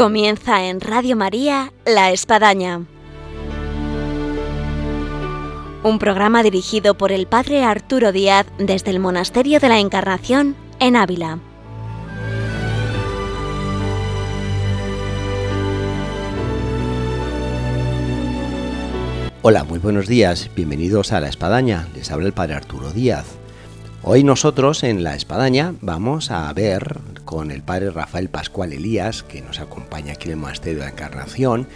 Comienza en Radio María La Espadaña. Un programa dirigido por el Padre Arturo Díaz desde el Monasterio de la Encarnación en Ávila. Hola, muy buenos días, bienvenidos a La Espadaña, les habla el Padre Arturo Díaz. Hoy nosotros en La Espadaña vamos a ver con el Padre Rafael Pascual Elías, que nos acompaña aquí en el Monasterio de la Encarnación,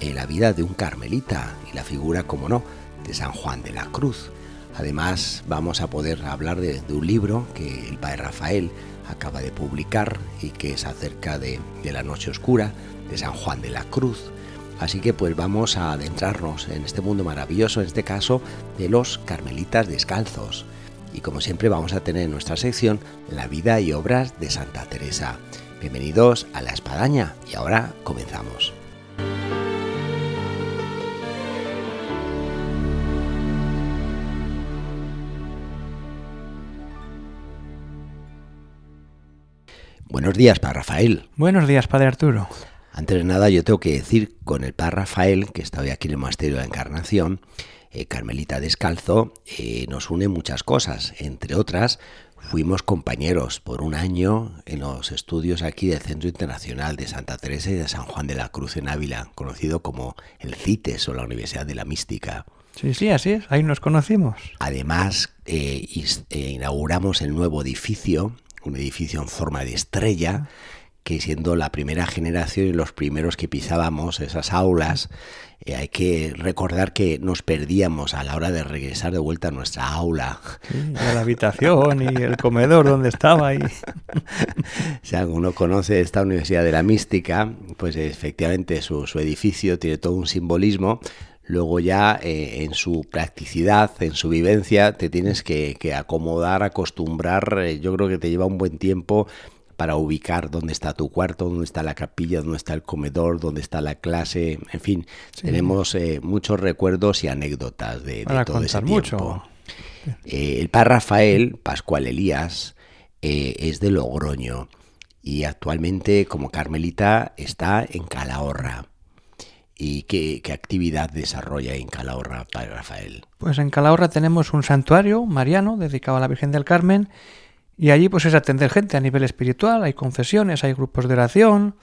en la vida de un carmelita y la figura, como no, de San Juan de la Cruz. Además vamos a poder hablar de, un libro que el Padre Rafael acaba de publicar y que es acerca de, de la noche oscura de San Juan de la Cruz Así que pues vamos a adentrarnos en este mundo maravilloso, en este caso de los carmelitas descalzos. Y como siempre vamos a tener en nuestra sección la vida y obras de Santa Teresa. Bienvenidos a La Espadaña y ahora comenzamos. Buenos días, Padre Rafael. Buenos días, Padre Arturo. Antes de nada, yo tengo que decir con el Padre Rafael, que está hoy aquí en el Monasterio de la Encarnación, eh, Carmelita Descalzo, eh, nos une muchas cosas. Entre otras, fuimos compañeros por un año en los estudios aquí del Centro Internacional de Santa Teresa y de San Juan de la Cruz en Ávila, conocido como el CITES o la Universidad de la Mística. Sí, sí, así es, ahí nos conocimos. Además, eh, inauguramos el nuevo edificio, un edificio en forma de estrella, que siendo la primera generación y los primeros que pisábamos esas aulas, eh, hay que recordar que nos perdíamos a la hora de regresar de vuelta a nuestra aula. a la habitación y el comedor donde estaba si alguno conoce esta Universidad de la Mística, pues efectivamente su, edificio tiene todo un simbolismo. Luego ya eh, en su practicidad, en su vivencia, te tienes que, que acomodar, acostumbrar. Eh, yo creo que te lleva un buen tiempo para ubicar dónde está tu cuarto, dónde está la capilla, dónde está el comedor, dónde está la clase, en fin, tenemos eh, muchos recuerdos y anécdotas de, todo ese tiempo. Eh, el padre Rafael Pascual Elías eh, es de Logroño y actualmente como carmelita está en Calahorra. ¿Y qué, qué, actividad desarrolla en Calahorra, Padre Rafael? Pues en Calahorra tenemos un santuario mariano dedicado a la Virgen del Carmen y allí pues es atender gente a nivel espiritual, hay confesiones, hay grupos de oración,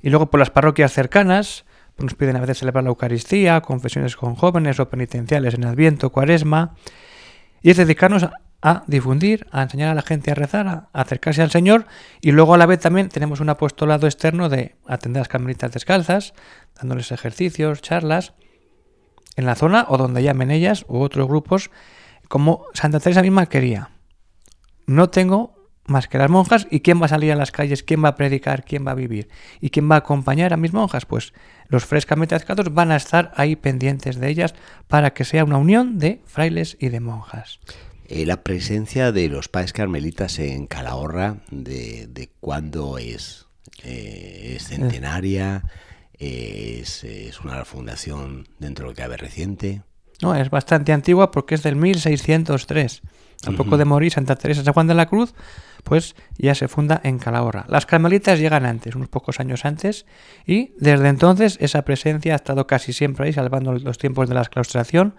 y luego por las parroquias cercanas pues nos piden a veces celebrar la Eucaristía, confesiones con jóvenes o penitenciales en Adviento, Cuaresma, y es dedicarnos a difundir, a enseñar a la gente a rezar, a acercarse al Señor, y luego a la vez también tenemos un apostolado externo de atender a las carmelitas descalzas, dándoles ejercicios, charlas, en la zona o donde llamen ellas u otros grupos, como Santa Teresa misma quería no tengo más que las monjas y quién va a salir a las calles, quién va a predicar, quién va a vivir y quién va a acompañar a mis monjas, pues los frescamente descalzos van a estar ahí pendientes de ellas para que sea una unión de frailes y de monjas. Eh, la presencia de los padres carmelitas en Calahorra, ¿de, de cuándo es? Eh, ¿Es centenaria? ¿Es, ¿Es una fundación dentro de lo que cabe reciente? No, es bastante antigua porque es del 1603. Al poco de morir Santa Teresa San Juan de la Cruz, pues ya se funda en Calahorra. Las carmelitas llegan antes, unos pocos años antes, y desde entonces esa presencia ha estado casi siempre ahí, salvando los tiempos de la claustración.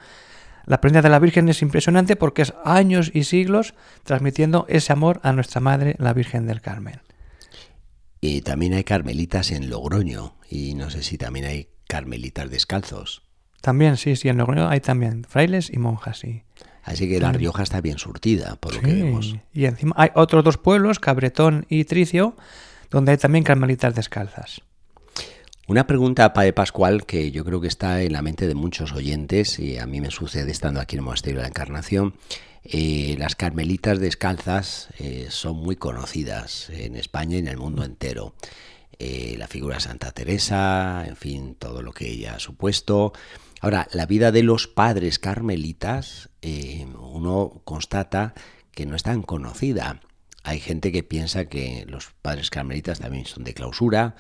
La presencia de la Virgen es impresionante porque es años y siglos transmitiendo ese amor a nuestra Madre, la Virgen del Carmen. Y también hay carmelitas en Logroño, y no sé si también hay carmelitas descalzos. También, sí, sí, en Logroño hay también frailes y monjas, sí. Así que La Rioja está bien surtida, por lo que vemos. Y encima hay otros dos pueblos, Cabretón y Tricio, donde hay también carmelitas descalzas. Una pregunta, Padre Pascual, que yo creo que está en la mente de muchos oyentes, y a mí me sucede estando aquí en el Monasterio de la Encarnación. Eh, las carmelitas descalzas eh, son muy conocidas en España y en el mundo entero. Eh, la figura de Santa Teresa, en fin, todo lo que ella ha supuesto. Ahora, la vida de los padres carmelitas, eh, uno constata que no es tan conocida. Hay gente que piensa que los padres carmelitas también son de clausura,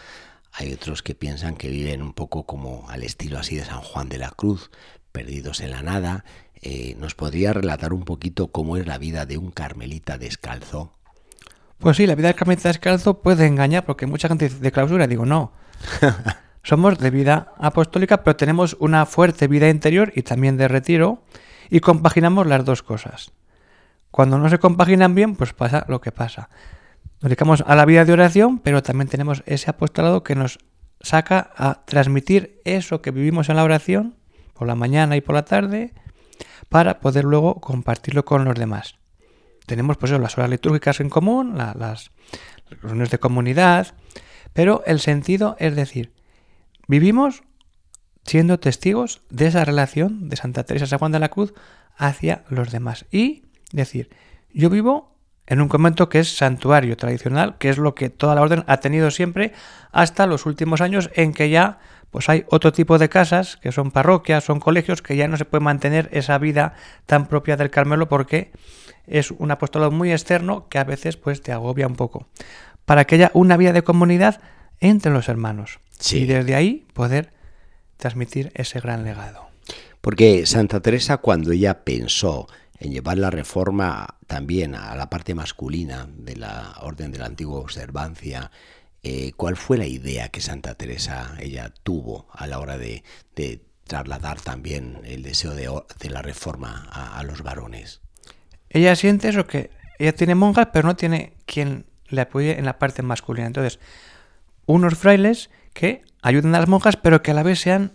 hay otros que piensan que viven un poco como al estilo así de San Juan de la Cruz, perdidos en la nada. Eh, ¿Nos podría relatar un poquito cómo es la vida de un carmelita descalzo? Pues sí, la vida del carmelita descalzo puede engañar porque mucha gente dice de clausura. Digo, no. Somos de vida apostólica, pero tenemos una fuerte vida interior y también de retiro y compaginamos las dos cosas. Cuando no se compaginan bien, pues pasa lo que pasa. Nos dedicamos a la vida de oración, pero también tenemos ese apostolado que nos saca a transmitir eso que vivimos en la oración por la mañana y por la tarde para poder luego compartirlo con los demás. Tenemos pues las horas litúrgicas en común, las reuniones de comunidad, pero el sentido es decir, vivimos siendo testigos de esa relación de Santa Teresa San Juan de la Cruz hacia los demás. Y decir, yo vivo en un convento que es santuario tradicional, que es lo que toda la orden ha tenido siempre hasta los últimos años en que ya pues hay otro tipo de casas, que son parroquias, son colegios, que ya no se puede mantener esa vida tan propia del Carmelo porque es un apostolado muy externo que a veces pues te agobia un poco. Para que haya una vida de comunidad entre los hermanos. Y desde ahí poder transmitir ese gran legado. Porque Santa Teresa cuando ella pensó en llevar la reforma también a la parte masculina de la orden de la antigua observancia, eh, ¿cuál fue la idea que Santa Teresa ella tuvo a la hora de, trasladar también el deseo de, la reforma a, a, los varones? Ella siente eso que ella tiene monjas, pero no tiene quien le apoye en la parte masculina. Entonces, unos frailes que ayuden a las monjas, pero que a la vez sean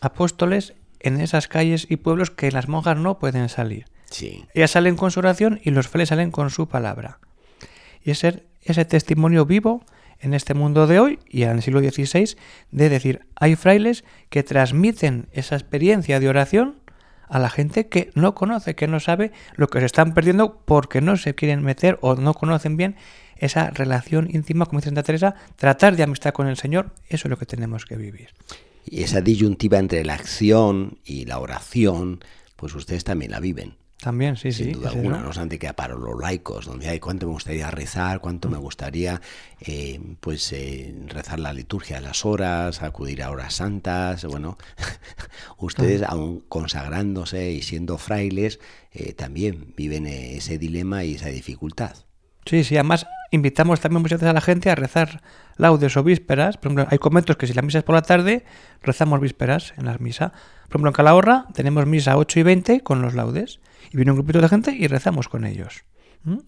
apóstoles en esas calles y pueblos que las monjas no pueden salir. Sí. Ellas salen con su oración y los frailes salen con su palabra. Y es ser ese testimonio vivo en este mundo de hoy y en el siglo XVI de decir, hay frailes que transmiten esa experiencia de oración a la gente que no conoce, que no sabe lo que se están perdiendo porque no se quieren meter o no conocen bien esa relación íntima, como dice Santa Teresa, tratar de amistad con el Señor, eso es lo que tenemos que vivir. Y esa disyuntiva entre la acción y la oración, pues ustedes también la viven. También, sí, Sin sí. duda alguna, no obstante que para los laicos, donde hay cuánto me gustaría rezar, cuánto me gustaría eh, pues eh, rezar la liturgia a las horas, acudir a horas santas, bueno, ustedes aún consagrándose y siendo frailes, eh, también viven ese dilema y esa dificultad. Sí, sí, además invitamos también muchas veces a la gente a rezar laudes o vísperas. Por ejemplo, hay conventos que si la misa es por la tarde, rezamos vísperas en las misas. Por ejemplo, en Calahorra tenemos misa 8 y 20 con los laudes. Y viene un grupito de gente y rezamos con ellos.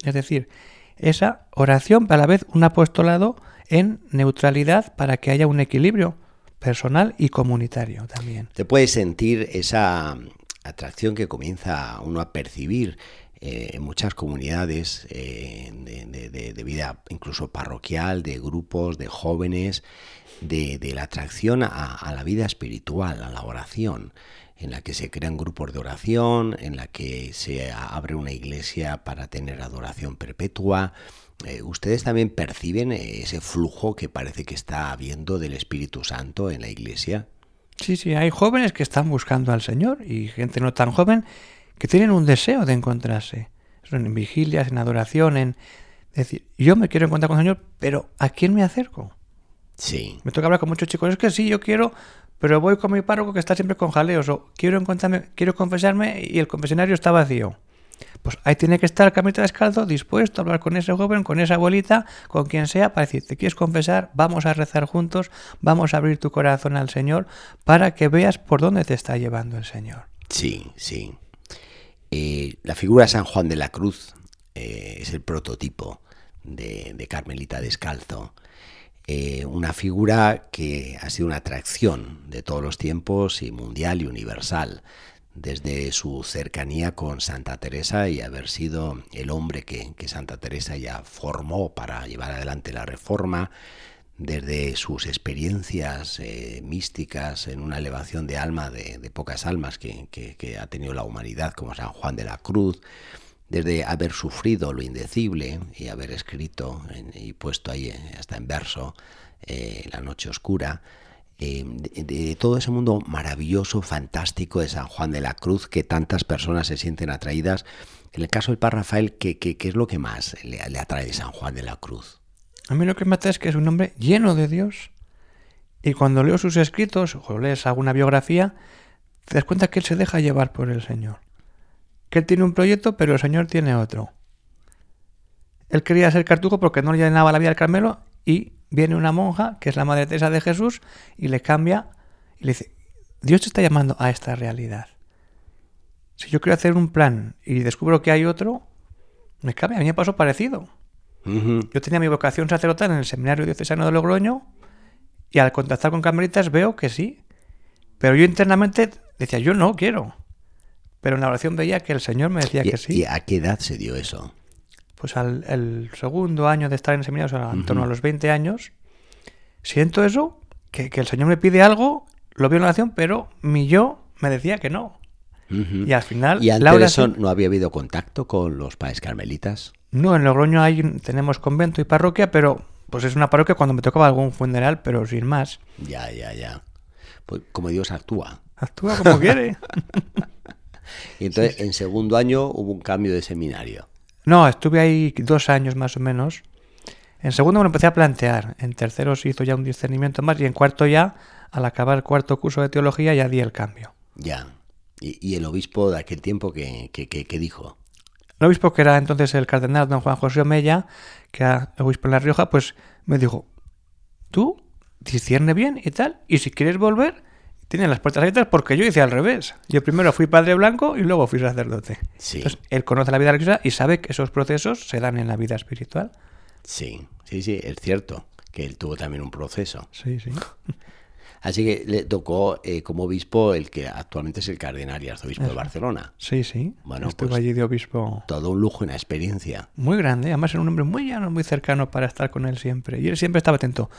Es decir, esa oración, a la vez un apostolado en neutralidad para que haya un equilibrio personal y comunitario también. Te puedes sentir esa atracción que comienza uno a percibir eh, en muchas comunidades eh, de, vida incluso parroquial, de grupos, de jóvenes, de, la atracción a, la vida espiritual, a la oración, en la que se crean grupos de oración, en la que se abre una iglesia para tener adoración perpetua. Eh, ¿Ustedes también perciben ese flujo que parece que está habiendo del Espíritu Santo en la iglesia? Sí, sí, hay jóvenes que están buscando al Señor y gente no tan joven que tienen un deseo de encontrarse. Son en vigilias, en adoración, en decir, yo me quiero encontrar con el Señor, pero ¿a quién me acerco? Sí. Me toca hablar con muchos chicos, es que sí, yo quiero, pero voy con mi párroco que está siempre con jaleos, o quiero encontrarme, quiero confesarme y el confesionario está vacío. Pues ahí tiene que estar el camino descalzo, dispuesto a hablar con ese joven, con esa abuelita, con quien sea, para decir, ¿te quieres confesar? Vamos a rezar juntos, vamos a abrir tu corazón al Señor, para que veas por dónde te está llevando el Señor. Sí, sí. Eh, la figura de San Juan de la Cruz eh, es el prototipo de, Carmelita Descalzo. Eh, una figura que ha sido una atracción de todos los tiempos y mundial y universal, desde su cercanía con Santa Teresa y haber sido el hombre que, Santa Teresa ya formó para llevar adelante la reforma, desde sus experiencias eh, místicas en una elevación de alma de, pocas almas que, ha tenido la humanidad, como San Juan de la Cruz, desde haber sufrido lo indecible y haber escrito y puesto ahí eh, hasta en verso eh, La Noche Oscura, de, todo ese mundo maravilloso, fantástico de San Juan de la Cruz, que tantas personas se sienten atraídas. En el caso del Padre Rafael, ¿qué, es lo que más le atrae de San Juan de la Cruz? A mí lo que me mata es que es un hombre lleno de Dios. Y cuando leo sus escritos o lees alguna biografía, te das cuenta que él se deja llevar por el Señor. Que él tiene un proyecto, pero el Señor tiene otro. él quería ser cartujo porque no le llenaba la vida al Carmelo y viene una monja, que es la Madre Teresa de Jesús, y le cambia y le dice, Dios te está llamando a esta realidad. Si yo quiero hacer un plan y descubro que hay otro, me cambia. A mí me pasó parecido. Yo tenía mi vocación sacerdotal en el Seminario Diocesano de Logroño y al contactar con carmelitas veo que sí. Pero yo internamente decía, yo no quiero. Pero en la oración veía que el Señor me decía que sí. ¿Y a qué edad se dio eso? Pues al el segundo año de estar en el seminario, o sea, en torno a los 20 años, siento eso, que, que, el Señor me pide algo, lo veo en la oración, pero mi yo me decía que no. Y al final... ¿Y antes de eso no había habido contacto con los padres carmelitas? No, en Logroño hay, tenemos convento y parroquia, pero pues es una parroquia cuando me tocaba algún funeral, pero sin más. Ya, ya, ya. Pues como Dios actúa. Actúa como quiere. y entonces, en segundo año hubo un cambio de seminario. No, estuve ahí dos años más o menos. En segundo me lo empecé a plantear. En tercero se hizo ya un discernimiento más y en cuarto ya, al acabar el cuarto curso de teología, ya di el cambio. Ya. ¿Y, el obispo de aquel tiempo qué, qué, dijo? El obispo, que era entonces el cardenal don Juan José Omella, que era el obispo en La Rioja, pues me dijo, tú discierne bien y tal, y si quieres volver, tienes las puertas abiertas porque yo hice al revés. Yo primero fui padre blanco y luego fui sacerdote. Sí. Entonces, él conoce la vida religiosa y sabe que esos procesos se dan en la vida espiritual. Sí, sí, sí, es cierto que él tuvo también un proceso. Sí, sí. Así que le tocó eh, como obispo el que actualmente es el cardenal y arzobispo de Barcelona. Sí, sí. Bueno, Estuve pues, allí de obispo. Todo un lujo, una experiencia. Muy grande. Además era un hombre muy llano, muy cercano para estar con él siempre. Y él siempre estaba atento.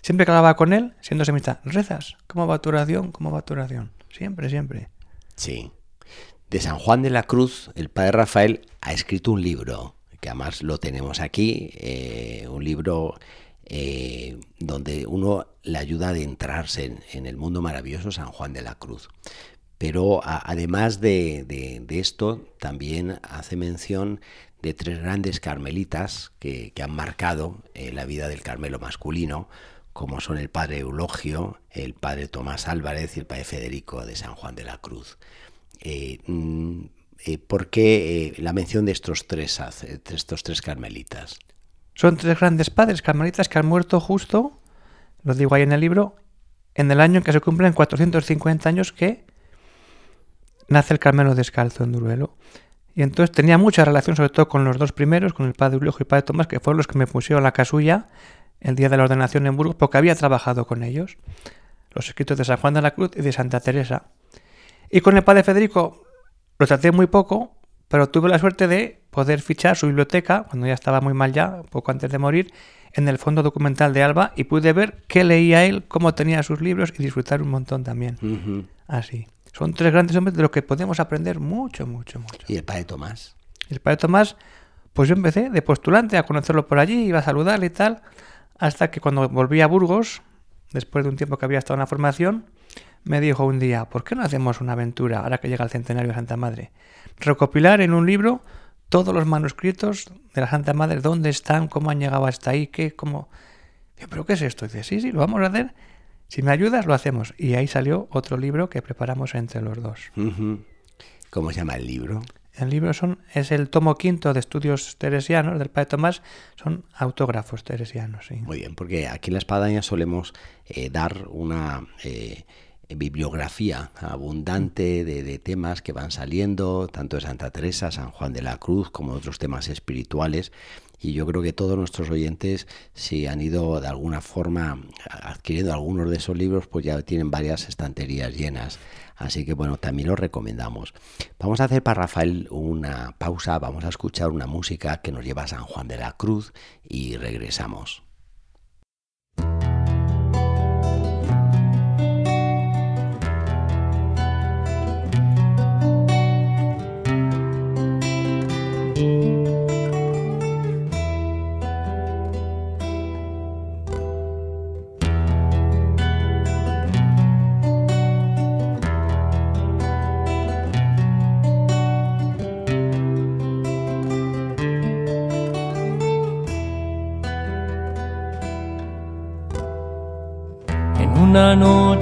Siempre que hablaba con él, siendo semita, rezas. ¿Cómo va tu oración? ¿Cómo va tu oración? Siempre, siempre. Sí. De San Juan de la Cruz, el padre Rafael ha escrito un libro, que además lo tenemos aquí, eh, un libro eh, donde uno le ayuda a adentrarse en, el mundo maravilloso San Juan de la Cruz. Pero además de, esto, también hace mención de tres grandes carmelitas que, han marcado eh, la vida del Carmelo masculino, como son el padre Eulogio, el padre Tomás Álvarez y el padre Federico de San Juan de la Cruz. Eh, mm, ¿Por qué la mención de estos tres, estos tres carmelitas? Son tres grandes padres carmelitas que han muerto justo, lo digo ahí en el libro, en el año en que se cumplen 450 años que nace el Carmelo Descalzo en Duruelo. Y entonces tenía mucha relación sobre todo con los dos primeros, con el padre Uliojo y el padre Tomás, que fueron los que me pusieron la casulla el día de la ordenación en Burgos, porque había trabajado con ellos. Los escritos de San Juan de la Cruz y de Santa Teresa. Y con el padre Federico lo traté muy poco, pero tuve la suerte de poder fichar su biblioteca, cuando ya estaba muy mal ya, poco antes de morir, en el fondo documental de Alba y pude ver qué leía él, cómo tenía sus libros y disfrutar un montón también. Así. Son tres grandes hombres de los que podemos aprender mucho, mucho, mucho. ¿Y el padre Tomás? El padre Tomás, pues yo empecé de postulante a conocerlo por allí, iba a saludarle y tal, hasta que cuando volví a Burgos, después de un tiempo que había estado en la formación, me dijo un día, ¿por qué no hacemos una aventura ahora que llega el centenario de Santa Madre? recopilar en un libro todos los manuscritos de la Santa Madre, dónde están, cómo han llegado hasta ahí, qué, cómo... ¿Pero qué es esto? dice, sí, sí, lo vamos a hacer. Si me ayudas, lo hacemos. Y ahí salió otro libro que preparamos entre los dos. ¿Cómo se llama el libro? El libro son, es el tomo quinto de estudios teresianos del Padre Tomás, son autógrafos teresianos. Sí. Muy bien, porque aquí en la espadaña solemos eh, dar una eh, bibliografía abundante de, temas que van saliendo, tanto de Santa Teresa, San Juan de la Cruz, como de otros temas espirituales. Y yo creo que todos nuestros oyentes, si han ido de alguna forma adquiriendo algunos de esos libros, pues ya tienen varias estanterías llenas. Así que bueno, también los recomendamos. Vamos a hacer para Rafael una pausa, vamos a escuchar una música que nos lleva a San Juan de la Cruz y regresamos.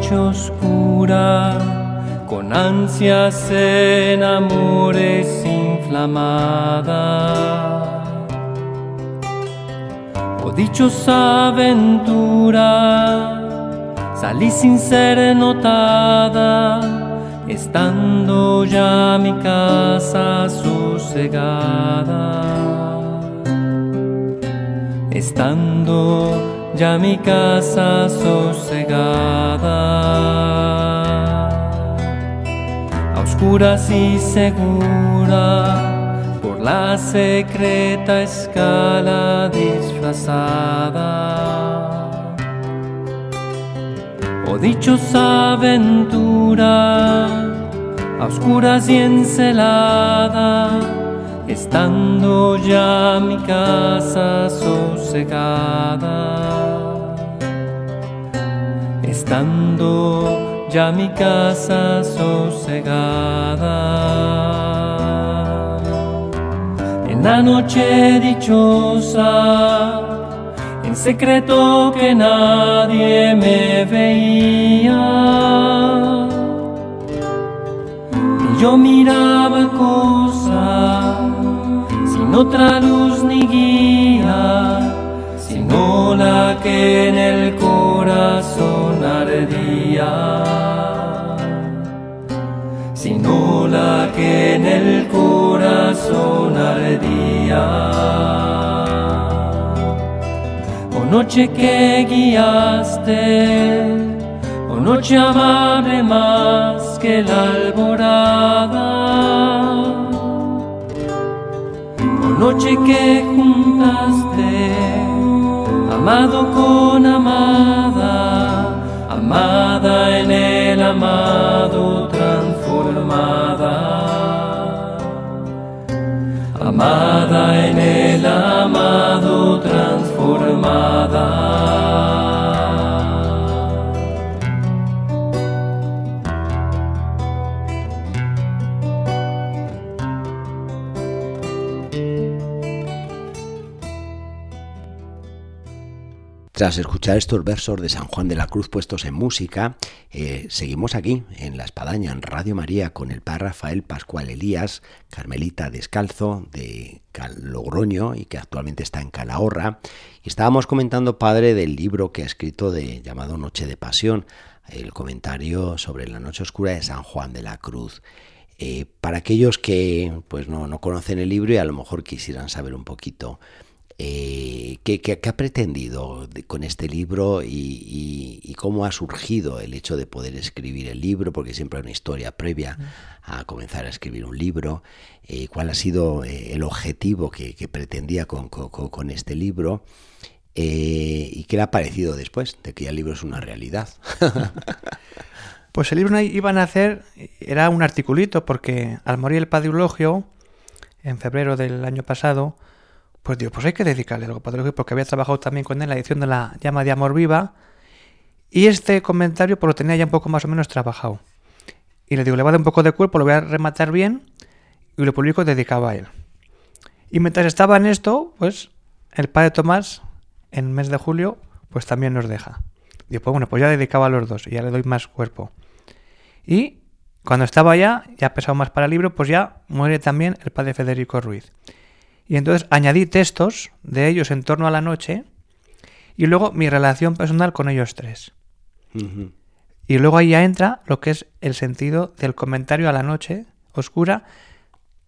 Noche oscura, con ansias en amores inflamada. Oh dichosa aventura, salí sin ser notada, estando ya mi casa sosegada. Estando ya mi casa sosegada oscuras y segura por la secreta escala disfrazada. Oh dichosa aventura, a oscuras y encelada, estando ya mi casa sosegada. Estando ya mi casa sosegada. En la noche dichosa, en secreto que nadie me veía. Y yo miraba cosa, sin otra luz ni guía, sino la que en el corazón ardía sino la que en el corazón ardía. Oh noche que guiaste, oh noche amable más que la alborada. Noche que juntaste, amado con amada, amada en el amado amada en el amado transformada. Tras escuchar estos versos de San Juan de la Cruz puestos en música, eh, seguimos aquí en La Espadaña, en Radio María, con el padre Rafael Pascual Elías, carmelita descalzo de Logroño y que actualmente está en Calahorra. Y estábamos comentando, padre, del libro que ha escrito de, llamado Noche de Pasión, el comentario sobre la noche oscura de San Juan de la Cruz. Eh, para aquellos que pues no, no conocen el libro y a lo mejor quisieran saber un poquito eh, ¿qué, ha pretendido con este libro y, cómo ha surgido el hecho de poder escribir el libro? Porque siempre hay una historia previa a comenzar a escribir un libro. Eh, ¿Cuál ha sido eh, el objetivo que, pretendía con, este libro? ¿Y qué le ha parecido después de que ya el libro es una realidad? pues el libro iban a hacer, era un articulito, porque al morir el padre Eulogio, en febrero del año pasado, pues digo, pues hay que dedicarle algo patológico porque había trabajado también con él en la edición de la llama de amor viva y este comentario pues lo tenía ya un poco más o menos trabajado. Y le digo, le voy a dar un poco de cuerpo, lo voy a rematar bien y lo publico dedicado a él. Y mientras estaba en esto, pues el padre Tomás, en el mes de julio, pues también nos deja. Digo, pues bueno, pues ya dedicaba a los dos y ya le doy más cuerpo. Y cuando estaba ya, ya pesado más para el libro, pues ya muere también el padre Federico Ruiz. Y entonces añadí textos de ellos en torno a la noche y luego mi relación personal con ellos tres. Y luego ahí ya entra lo que es el sentido del comentario a la noche oscura,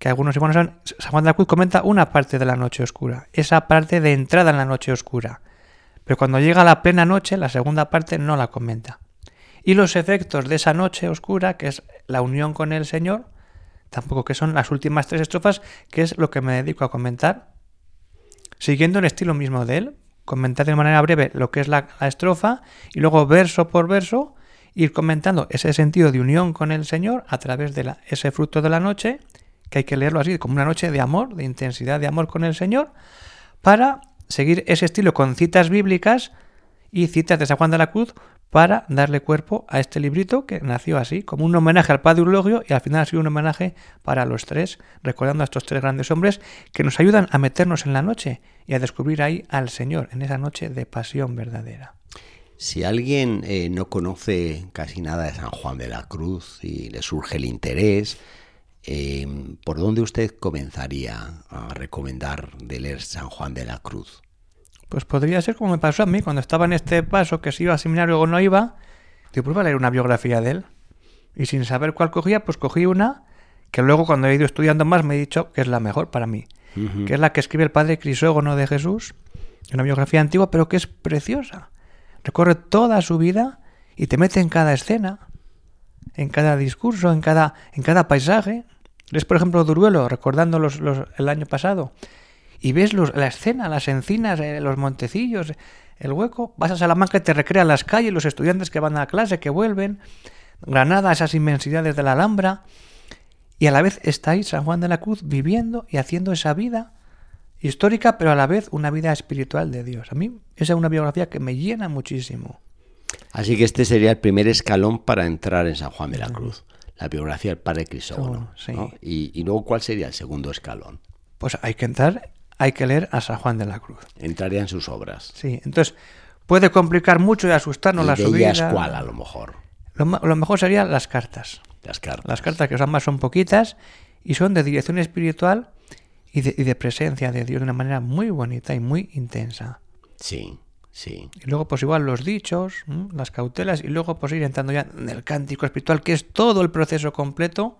que algunos no saben. San Juan de la Cruz comenta una parte de la noche oscura, esa parte de entrada en la noche oscura. Pero cuando llega la plena noche, la segunda parte no la comenta. Y los efectos de esa noche oscura, que es la unión con el Señor, tampoco que son las últimas tres estrofas, que es lo que me dedico a comentar, siguiendo el estilo mismo de él, comentar de manera breve lo que es la, estrofa y luego verso por verso ir comentando ese sentido de unión con el Señor a través de ese fruto de la noche, que hay que leerlo así, como una noche de amor, de intensidad de amor con el Señor, para seguir ese estilo con citas bíblicas y citas de San Juan de la Cruz para darle cuerpo a este librito que nació así, como un homenaje al padre Eulogio y al final ha sido un homenaje para los tres, recordando a estos tres grandes hombres que nos ayudan a meternos en la noche y a descubrir ahí al Señor, en esa noche de pasión verdadera. Si alguien eh, no conoce casi nada de San Juan de la Cruz y le surge el interés, eh, ¿por dónde usted comenzaría a recomendar de leer San Juan de la Cruz? Pues podría ser como me pasó a mí cuando estaba en este paso, que si iba a seminario o no iba, digo, pues voy a leer una biografía de él. Y sin saber cuál cogía, pues cogí una que luego cuando he ido estudiando más me he dicho que es la mejor para mí, que es la que escribe el padre Crisógono de Jesús, una biografía antigua, pero que es preciosa. Recorre toda su vida y te mete en cada escena, en cada discurso, en cada, en cada paisaje. Ves, por ejemplo, Duruelo, recordando los, los- el año pasado, y ves los- la escena, las encinas, eh, los montecillos, el hueco. Vas a Salamanca y te recrean las calles, los estudiantes que van a clase, que vuelven. Granada, esas inmensidades de la Alhambra. Y a la vez está ahí San Juan de la Cruz viviendo y haciendo esa vida histórica, pero a la vez una vida espiritual de Dios. A mí esa es una biografía que me llena muchísimo. Así que este sería el primer escalón para entrar en San Juan de la Cruz. La biografía del padre Crisógono. Sí. ¿no? Y, y luego, ¿cuál sería el segundo escalón? Pues hay que entrar, hay que leer a San Juan de la Cruz. Entraría en sus obras. Sí, entonces puede complicar mucho y asustarnos ¿Y la de subida. ellas cuál, a lo mejor? Lo, lo mejor serían las cartas. Las cartas. Las cartas que son más son poquitas y son de dirección espiritual y de, y de presencia de Dios de una manera muy bonita y muy intensa. Sí, sí. Y luego pues igual los dichos, ¿m? las cautelas y luego pues ir entrando ya en el cántico espiritual que es todo el proceso completo,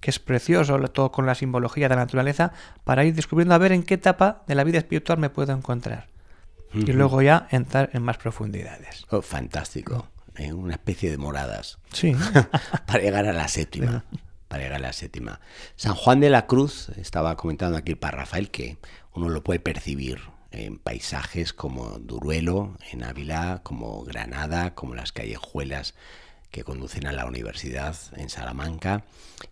que es precioso, todo con la simbología de la naturaleza, para ir descubriendo a ver en qué etapa de la vida espiritual me puedo encontrar. Y luego ya entrar en más profundidades. Oh, fantástico. ¿eh? Una especie de moradas. Sí, para llegar a la séptima. Para llegar a la séptima. San Juan de la Cruz, estaba comentando aquí el para Rafael, que uno lo puede percibir en paisajes como Duruelo, en Ávila, como Granada, como las callejuelas que conducen a la universidad en Salamanca.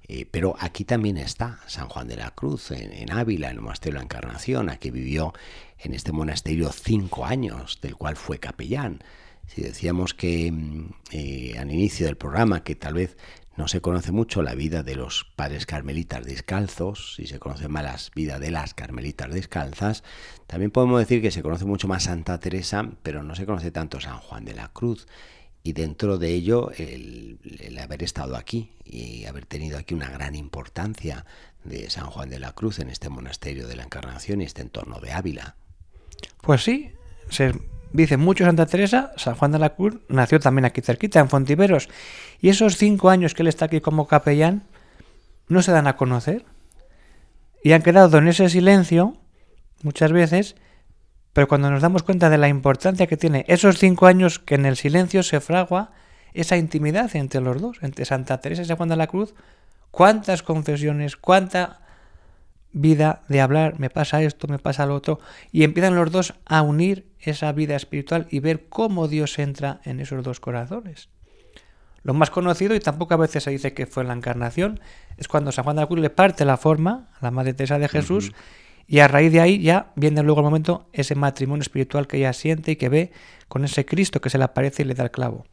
Eh, pero aquí también está San Juan de la Cruz, en, Ávila, en el Monasterio de la Encarnación. Aquí vivió en este monasterio cinco años, del cual fue capellán. Si decíamos que mm, eh, al inicio del programa que tal vez no se conoce mucho la vida de los padres carmelitas descalzos y se conoce más la vida de las carmelitas descalzas, también podemos decir que se conoce mucho más Santa Teresa, pero no se conoce tanto San Juan de la Cruz. Y dentro de ello el, haber estado aquí y haber tenido aquí una gran importancia de San Juan de la Cruz en este monasterio de la Encarnación y este entorno de Ávila. Pues sí, se dice mucho Santa Teresa, San Juan de la Cruz nació también aquí cerquita, en Fontiveros. Y esos cinco años que él está aquí como capellán no se dan a conocer. Y han quedado en ese silencio muchas veces, pero cuando nos damos cuenta de la importancia que tiene esos cinco años que en el silencio se fragua esa intimidad entre los dos, entre Santa Teresa y San Juan de la Cruz, cuántas confesiones, cuánta vida de hablar, me pasa esto, me pasa lo otro, y empiezan los dos a unir esa vida espiritual y ver cómo Dios entra en esos dos corazones. Lo más conocido, y tampoco a veces se dice que fue en la encarnación, es cuando San Juan de la Cruz le parte la forma a la Madre Teresa de Jesús, y a raíz de ahí ya viene luego el momento ese matrimonio espiritual que ella siente y que ve con ese Cristo que se le aparece y le da el clavo.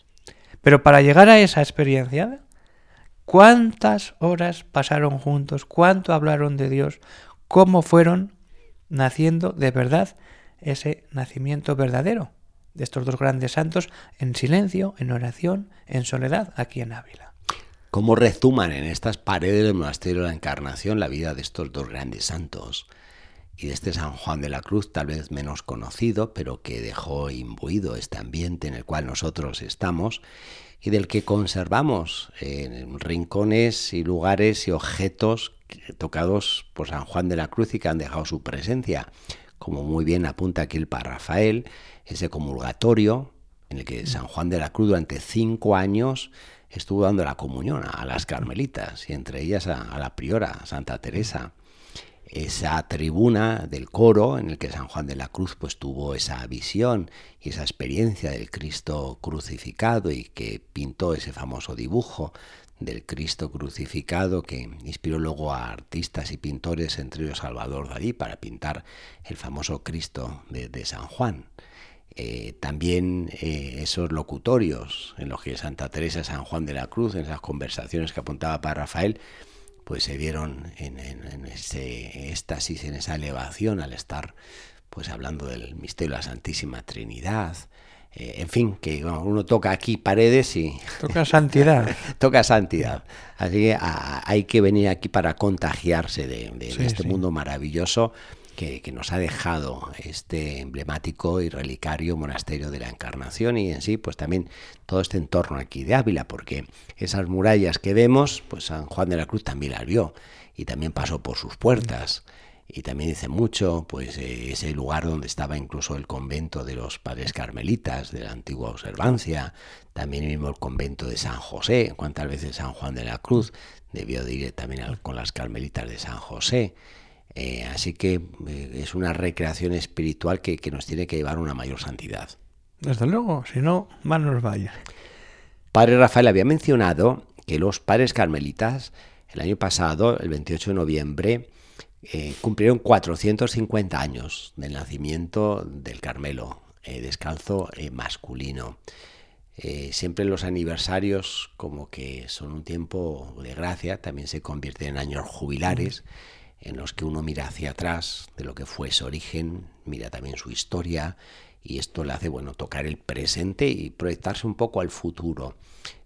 Pero para llegar a esa experiencia, cuántas horas pasaron juntos, cuánto hablaron de Dios, cómo fueron naciendo de verdad ese nacimiento verdadero de estos dos grandes santos en silencio, en oración, en soledad, aquí en Ávila. Cómo rezuman en estas paredes del monasterio de la Encarnación la vida de estos dos grandes santos y de este San Juan de la Cruz, tal vez menos conocido, pero que dejó imbuido este ambiente en el cual nosotros estamos y del que conservamos en rincones y lugares y objetos tocados por San Juan de la Cruz y que han dejado su presencia, como muy bien apunta aquí el Rafael, ese comulgatorio en el que San Juan de la Cruz durante cinco años estuvo dando la comunión a las carmelitas y entre ellas a, a la priora Santa Teresa esa tribuna del coro en el que San Juan de la Cruz pues tuvo esa visión y esa experiencia del Cristo crucificado y que pintó ese famoso dibujo del Cristo crucificado que inspiró luego a artistas y pintores, entre ellos Salvador Dalí, para pintar el famoso Cristo de, San Juan. Eh, también eh, esos locutorios en los que Santa Teresa San Juan de la Cruz, en esas conversaciones que apuntaba para Rafael, pues se vieron en, en, en, ese éxtasis, en esa elevación al estar pues hablando del misterio de la Santísima Trinidad, eh, en fin, que bueno, uno toca aquí paredes y Toca santidad. toca santidad. Así que a- hay que venir aquí para contagiarse de, de- de Sí, este sí. mundo maravilloso que, nos ha dejado este emblemático y relicario monasterio de la Encarnación y en sí, pues también todo este entorno aquí de Ávila, porque esas murallas que vemos, pues San Juan de la Cruz también las vio y también pasó por sus puertas. Y también dice mucho, pues eh, ese lugar donde estaba incluso el convento de los padres carmelitas de la antigua observancia, también mismo el convento de San José, cuántas veces San Juan de la Cruz debió de ir también con las carmelitas de San José. Eh, así que eh, es una recreación espiritual que, que nos tiene que llevar a una mayor santidad. Desde luego, si no, mal nos vaya. Padre Rafael había mencionado que los padres carmelitas el año pasado, el 28 de noviembre, eh, cumplieron 450 años del nacimiento del Carmelo, descalzo masculino. Eh, siempre los aniversarios como que son un tiempo de gracia, también se convierten en años jubilares en los que uno mira hacia atrás de lo que fue su origen, mira también su historia y esto le hace bueno tocar el presente y proyectarse un poco al futuro.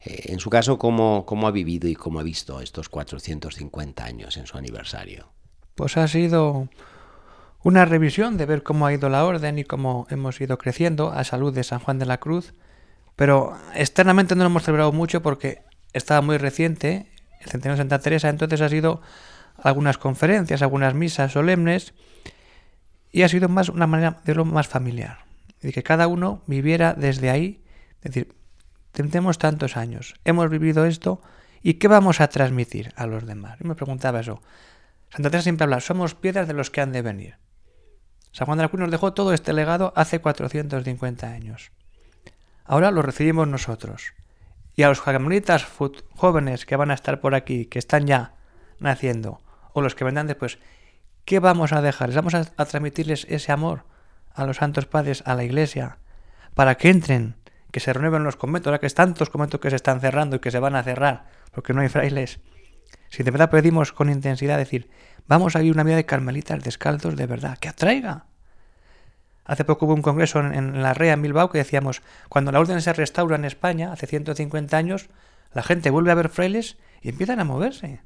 Eh, en su caso, ¿cómo, ¿cómo ha vivido y cómo ha visto estos 450 años en su aniversario? Pues ha sido una revisión de ver cómo ha ido la orden y cómo hemos ido creciendo a salud de San Juan de la Cruz. Pero externamente no lo hemos celebrado mucho porque estaba muy reciente, el centenario de Santa Teresa, entonces ha sido algunas conferencias, algunas misas solemnes y ha sido más una manera de lo más familiar. Y que cada uno viviera desde ahí, es decir, tenemos tantos años, hemos vivido esto y ¿qué vamos a transmitir a los demás? Yo me preguntaba eso. Santa Teresa siempre habla, somos piedras de los que han de venir. San Juan de la Cruz nos dejó todo este legado hace 450 años. Ahora lo recibimos nosotros. Y a los carmelitas jóvenes que van a estar por aquí, que están ya naciendo, o los que vendrán después, ¿qué vamos a dejarles? Vamos a, a transmitirles ese amor a los santos padres, a la iglesia, para que entren, que se renueven los conventos, ahora que es tantos conventos que se están cerrando y que se van a cerrar, porque no hay frailes. Si de verdad pedimos con intensidad decir, vamos a vivir una vida de carmelitas descalzos de verdad, que atraiga. Hace poco hubo un congreso en, en la REA en Bilbao que decíamos, cuando la orden se restaura en España, hace 150 años, la gente vuelve a ver frailes y empiezan a moverse.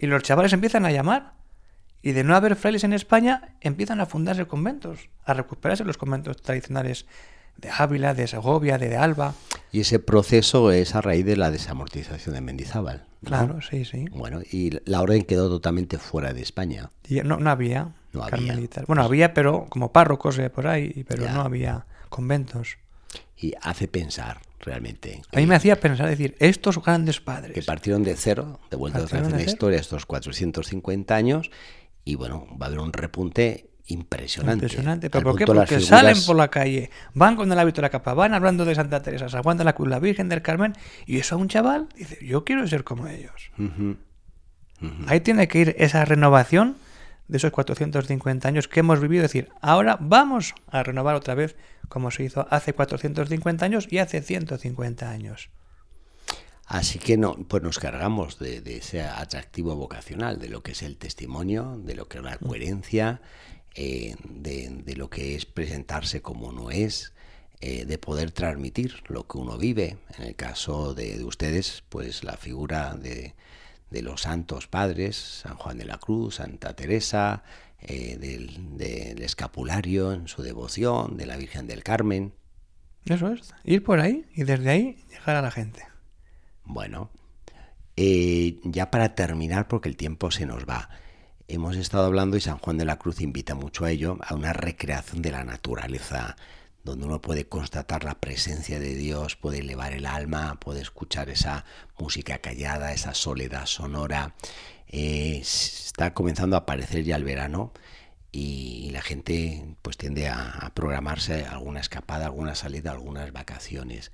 Y los chavales empiezan a llamar. Y de no haber frailes en España, empiezan a fundarse conventos, a recuperarse los conventos tradicionales de Ávila, de Segovia, de, de Alba. Y ese proceso es a raíz de la desamortización de Mendizábal. ¿no? Claro, sí, sí. Bueno, y la orden quedó totalmente fuera de España. Y no, no había No había. carmelitas. Bueno, había, pero como párrocos eh, por ahí, pero Ya. no había conventos. Y hace pensar realmente A mí que- me hacía pensar, decir, estos grandes que padres. partieron de cero, de vuelta otra vez en la historia, estos 450 años, y bueno, va a haber un repunte impresionante. Impresionante. ¿Pero por qué? Porque figuras- salen por la calle, van con el hábito de la capa, van hablando de Santa Teresa, San Juan de la Cruz, la Virgen del Carmen, y eso a un chaval dice, yo quiero ser como ellos. Ahí tiene que ir esa renovación de esos 450 años que hemos vivido. Es decir, ahora vamos a renovar otra vez como se hizo hace 450 años y hace 150 años. Así que no, pues nos cargamos de, de ese atractivo vocacional, de lo que es el testimonio, de lo que es la coherencia, eh, de, de lo que es presentarse como uno es, eh, de poder transmitir lo que uno vive. En el caso de, de ustedes, pues la figura de, de los santos padres, San Juan de la Cruz, Santa Teresa, eh, del, del escapulario en su devoción, de la Virgen del Carmen. Eso es, ir por ahí y desde ahí llegar a la gente. Bueno, eh, ya para terminar, porque el tiempo se nos va, hemos estado hablando y San Juan de la Cruz invita mucho a ello, a una recreación de la naturaleza, donde uno puede constatar la presencia de Dios, puede elevar el alma, puede escuchar esa música callada, esa soledad sonora. Eh, está comenzando a aparecer ya el verano y la gente pues tiende a, programarse alguna escapada, alguna salida, algunas vacaciones.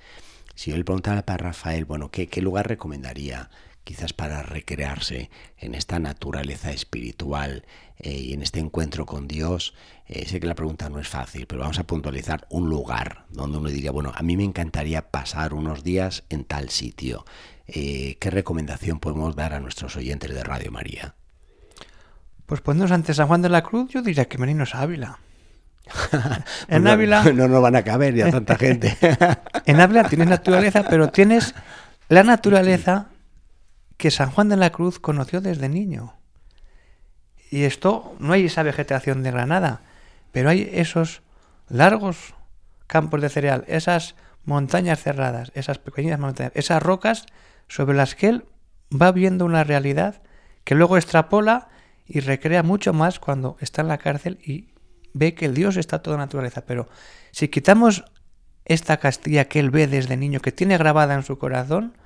Si yo le preguntara para Rafael, bueno, ¿qué, qué lugar recomendaría quizás para recrearse en esta naturaleza espiritual eh, y en este encuentro con Dios? Eh, sé que la pregunta no es fácil, pero vamos a puntualizar un lugar donde uno diría, bueno, a mí me encantaría pasar unos días en tal sitio. Eh, ¿Qué recomendación podemos dar a nuestros oyentes de Radio María? Pues poniéndonos ante San Juan de la Cruz, yo diría que venirnos a Ávila. En no, Ávila- no nos van a caber ya tanta gente. En Ávila tienes naturaleza, pero tienes la naturaleza que San Juan de la Cruz conoció desde niño. Y esto, no hay esa vegetación de Granada, pero hay esos largos campos de cereal, esas montañas cerradas, esas pequeñas montañas, esas rocas sobre las que él va viendo una realidad que luego extrapola y recrea mucho más cuando está en la cárcel y ve que el Dios está toda naturaleza. Pero si quitamos esta Castilla que él ve desde niño, que tiene grabada en su corazón,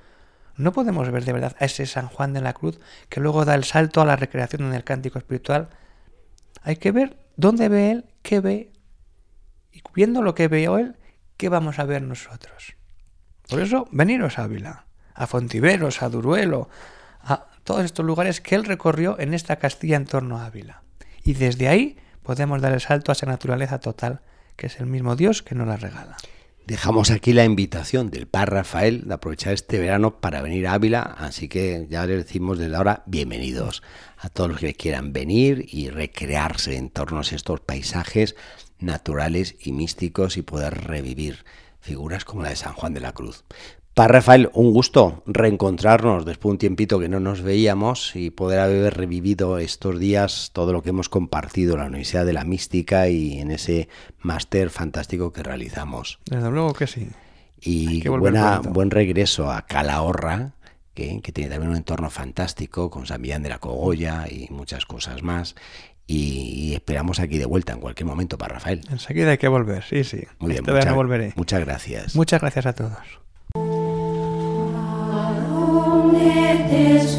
no podemos ver de verdad a ese San Juan de la Cruz que luego da el salto a la recreación en el cántico espiritual. Hay que ver dónde ve él, qué ve, y viendo lo que veo él, qué vamos a ver nosotros. Por eso, veniros a Ávila, a Fontiveros, a Duruelo, a todos estos lugares que él recorrió en esta Castilla en torno a Ávila. Y desde ahí podemos dar el salto a esa naturaleza total, que es el mismo Dios que nos la regala. Dejamos aquí la invitación del Par Rafael de aprovechar este verano para venir a Ávila, así que ya les decimos desde ahora bienvenidos a todos los que quieran venir y recrearse en torno a estos paisajes naturales y místicos y poder revivir figuras como la de San Juan de la Cruz. Par Rafael, un gusto reencontrarnos después de un tiempito que no nos veíamos y poder haber revivido estos días todo lo que hemos compartido en la Universidad de la Mística y en ese máster fantástico que realizamos Desde luego que sí. Y buena, buen regreso a Calahorra, que, que tiene también un entorno fantástico con San Millán de la Cogolla y muchas cosas más. Y, y esperamos aquí de vuelta en cualquier momento para Rafael. Enseguida hay que volver, sí, sí. Muy bien, este volveré. muchas gracias. Muchas gracias a todos. ¿Dónde te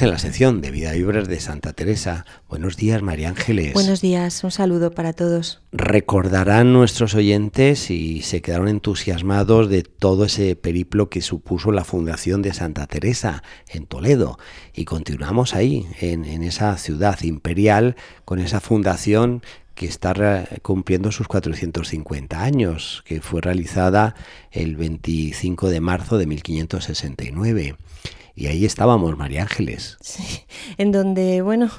Y en la sección de Vida Libres de Santa Teresa. Buenos días, María Ángeles. Buenos días, un saludo para todos. Recordarán nuestros oyentes y se quedaron entusiasmados de todo ese periplo que supuso la fundación de Santa Teresa en Toledo. Y continuamos ahí, en, en esa ciudad imperial, con esa fundación que está cumpliendo sus 450 años, que fue realizada el 25 de marzo de 1569. Y ahí estábamos, María Ángeles. Sí, en donde, bueno,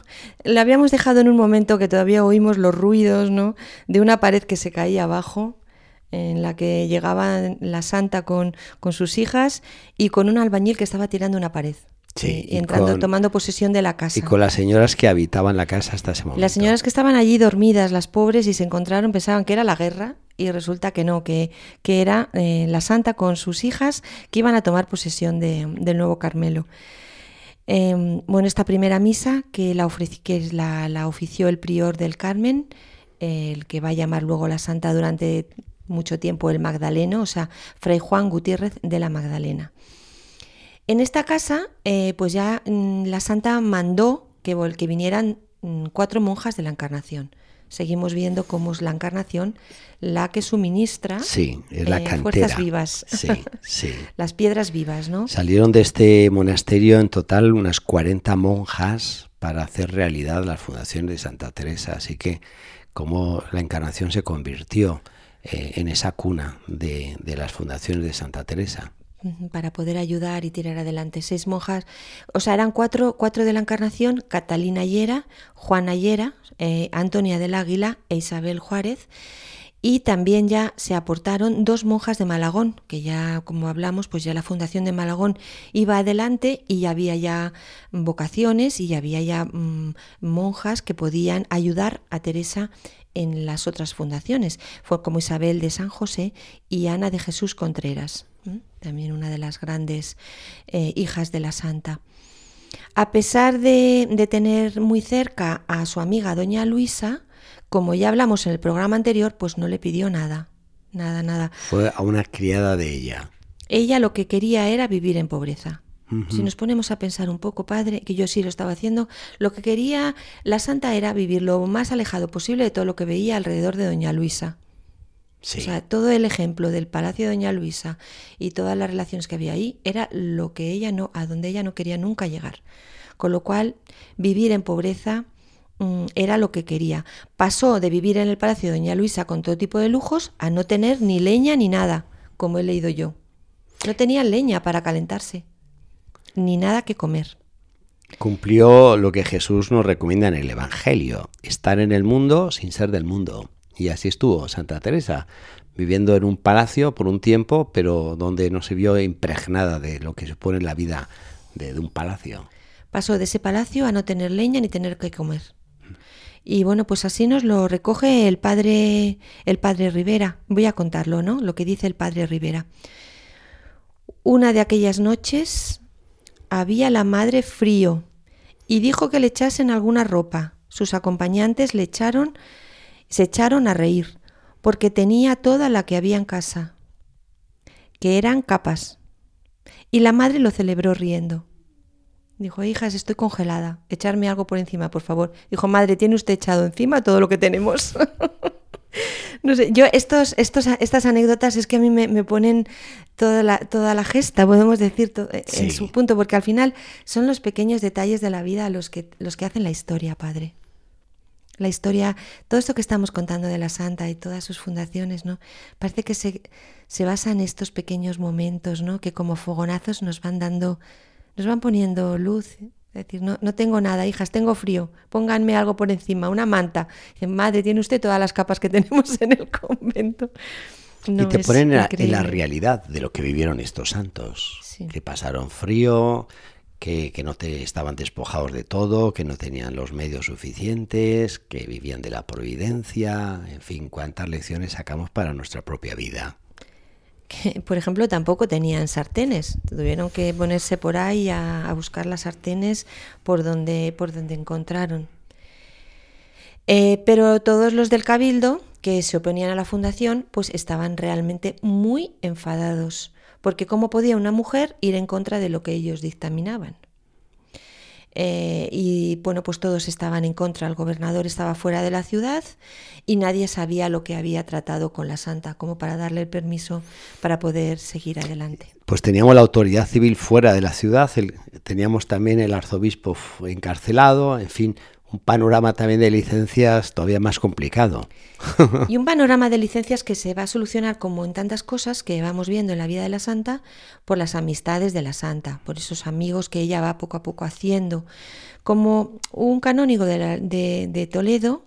la habíamos dejado en un momento que todavía oímos los ruidos, ¿no? De una pared que se caía abajo, en la que llegaba la santa con, con sus hijas y con un albañil que estaba tirando una pared. Sí, eh, y entrando, con- tomando posesión de la casa. Y con las señoras que habitaban la casa hasta ese momento. Las señoras que estaban allí dormidas, las pobres, y se encontraron, pensaban que era la guerra, y resulta que no, que, que era eh, la santa con sus hijas que iban a tomar posesión de- del nuevo Carmelo. Eh, bueno, esta primera misa que la, que la, la ofició el prior del Carmen, el que va a llamar luego la santa durante mucho tiempo el Magdaleno, o sea, Fray Juan Gutiérrez de la Magdalena. En esta casa, eh, pues ya mm, la santa mandó que, que vinieran mm, cuatro monjas de la Encarnación. Seguimos viendo cómo es la Encarnación la que suministra Sí, es la eh, cantera. fuerzas vivas, Sí, sí. las piedras vivas, ¿no? Salieron de este monasterio en total unas 40 monjas para hacer realidad la fundación de Santa Teresa. Así que como la encarnación se convirtió eh, en esa cuna de, de las fundaciones de Santa Teresa. Para poder ayudar y tirar adelante. Seis monjas, o sea, eran cuatro, cuatro de la Encarnación, Catalina Yera, Juana Yera, eh, Antonia del Águila e Isabel Juárez. Y también ya se aportaron dos monjas de Malagón, que ya, como hablamos, pues ya la fundación de Malagón iba adelante y ya había ya vocaciones y ya había ya mm, monjas que podían ayudar a Teresa en las otras fundaciones. Fue como Isabel de San José y Ana de Jesús Contreras, también una de las grandes eh, hijas de la Santa. A pesar de, de tener muy cerca a su amiga Doña Luisa, como ya hablamos en el programa anterior, pues no le pidió nada, nada, nada. Fue a una criada de ella. Ella lo que quería era vivir en pobreza. Si nos ponemos a pensar un poco, padre, que yo sí lo estaba haciendo, lo que quería la santa era vivir lo más alejado posible de todo lo que veía alrededor de Doña Luisa. Sí. O sea, todo el ejemplo del palacio de Doña Luisa y todas las relaciones que había ahí era lo que ella no, a donde ella no quería nunca llegar. Con lo cual, vivir en pobreza mm, era lo que quería. Pasó de vivir en el palacio de Doña Luisa con todo tipo de lujos a no tener ni leña ni nada, como he leído yo. No tenía leña para calentarse, ni nada que comer. Cumplió lo que Jesús nos recomienda en el Evangelio, estar en el mundo sin ser del mundo. Y así estuvo Santa Teresa, viviendo en un palacio por un tiempo, pero donde no se vio impregnada de lo que supone la vida de, de un palacio. Pasó de ese palacio a no tener leña ni tener que comer. Y bueno, pues así nos lo recoge el padre, el padre Rivera. Voy a contarlo, ¿no? Lo que dice el padre Rivera. Una de aquellas noches había la madre frío y dijo que le echasen alguna ropa. Sus acompañantes le echaron, se echaron a reír, porque tenía toda la que había en casa, que eran capas. Y la madre lo celebró riendo. Dijo, hijas, estoy congelada. Echarme algo por encima, por favor. Dijo, madre, ¿tiene usted echado encima todo lo que tenemos? no sé, yo estos, estos, estas anécdotas es que a mí me, me ponen toda la, toda la gesta, podemos decir, to- en su punto, porque al final son los pequeños detalles de la vida los que, los que hacen la historia, padre. La historia, todo esto que estamos contando de la Santa y todas sus fundaciones, ¿no? Parece que se, se basa en estos pequeños momentos, ¿no? Que como fogonazos nos van dando, nos van poniendo luz. Es decir, no, no tengo nada, hijas, tengo frío, pónganme algo por encima, una manta. Dicen, madre, tiene usted todas las capas que tenemos en el convento. No, y te ponen en la, en la increíble. realidad de lo que vivieron estos santos, Sí. que pasaron frío, que, que no te estaban despojados de todo, que no tenían los medios suficientes, que vivían de la providencia, en fin, cuántas lecciones sacamos para nuestra propia vida. Que, por ejemplo, tampoco tenían sartenes. Tuvieron que ponerse por ahí a, buscar las sartenes por donde, por donde encontraron. Eh, pero todos los del cabildo que se oponían a la fundación, pues estaban realmente muy enfadados, porque cómo podía una mujer ir en contra de lo que ellos dictaminaban. Eh, y bueno, pues todos estaban en contra. El gobernador estaba fuera de la ciudad y nadie sabía lo que había tratado con la santa, como para darle el permiso para poder seguir adelante. Pues teníamos la autoridad civil fuera de la ciudad, el- teníamos también el arzobispo encarcelado, en fin, un panorama también de licencias todavía más complicado. Y un panorama de licencias que se va a solucionar como en tantas cosas que vamos viendo en la vida de la santa por las amistades de la santa, por esos amigos que ella va poco a poco haciendo. Como un canónigo de, la- de- Toledo,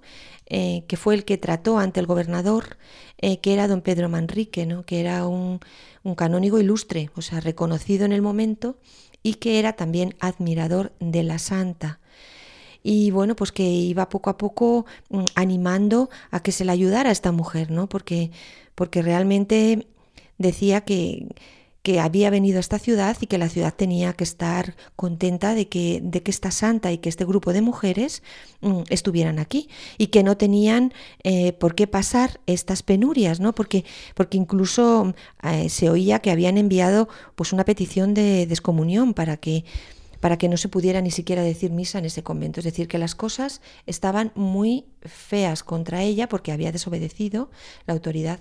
eh, que fue el que trató ante el gobernador, eh, que era don Pedro Manrique, ¿no? que era un, un canónigo ilustre, o sea, reconocido en el momento y que era también admirador de la santa y bueno, pues que iba poco a poco mm, animando a que se le ayudara a esta mujer, ¿no? Porque, porque realmente decía que, que había venido a esta ciudad y que la ciudad tenía que estar contenta de que, de que esta santa y que este grupo de mujeres mm, estuvieran aquí y que no tenían eh, por qué pasar estas penurias, ¿no? Porque, porque incluso eh, se oía que habían enviado pues una petición de descomunión para que para que no se pudiera ni siquiera decir misa en ese convento. Es decir, que las cosas estaban muy feas contra ella porque había desobedecido la autoridad,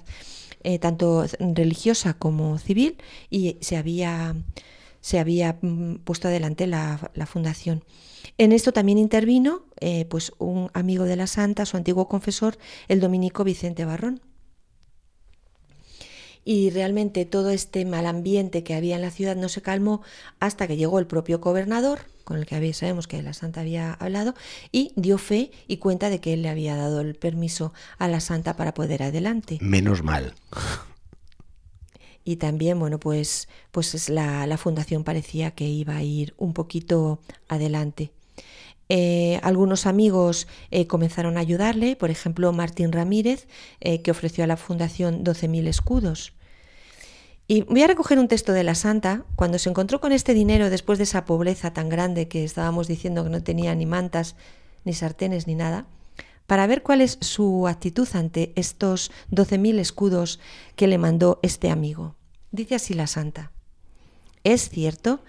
eh, tanto religiosa como civil, y se había, se había mm, puesto adelante la, la fundación. En esto también intervino eh, pues un amigo de la santa, su antiguo confesor, el dominico Vicente Barrón. Y realmente todo este mal ambiente que había en la ciudad no se calmó hasta que llegó el propio gobernador, con el que había- sabemos que la santa había hablado, y dio fe y cuenta de que él le había dado el permiso a la santa para poder adelante. Menos mal. Y también, bueno, pues, pues es la, la fundación parecía que iba a ir un poquito adelante. Eh, algunos amigos eh, comenzaron a ayudarle, por ejemplo, Martín Ramírez, eh, que ofreció a la fundación 12.000 escudos. Y voy a recoger un texto de la Santa, cuando se encontró con este dinero después de esa pobreza tan grande que estábamos diciendo que no tenía ni mantas, ni sartenes, ni nada, para ver cuál es su actitud ante estos 12.000 escudos que le mandó este amigo. Dice así la Santa. Es cierto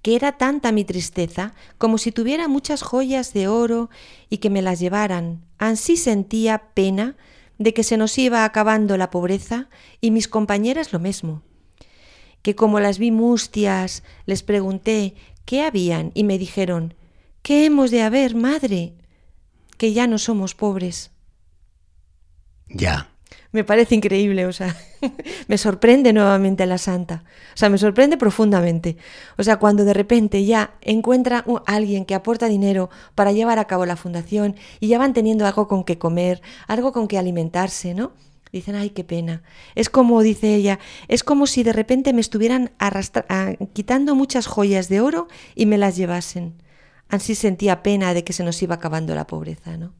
que era tanta mi tristeza como si tuviera muchas joyas de oro y que me las llevaran. Ansí sentía pena de que se nos iba acabando la pobreza y mis compañeras lo mismo. Que como las vi mustias, les pregunté qué habían y me dijeron, ¿qué hemos de haber, madre? Que ya no somos pobres. Ya. Me parece increíble, o sea, me sorprende nuevamente la santa. O sea, me sorprende profundamente. O sea, cuando de repente ya encuentra alguien que aporta dinero para llevar a cabo la fundación y ya van teniendo algo con que comer, algo con que alimentarse, ¿no? Dicen, ay, qué pena. Es como, dice ella, es como si de repente me estuvieran ah, quitando muchas joyas de oro y me las llevasen. Así sentía pena de que se nos iba acabando la pobreza, ¿no?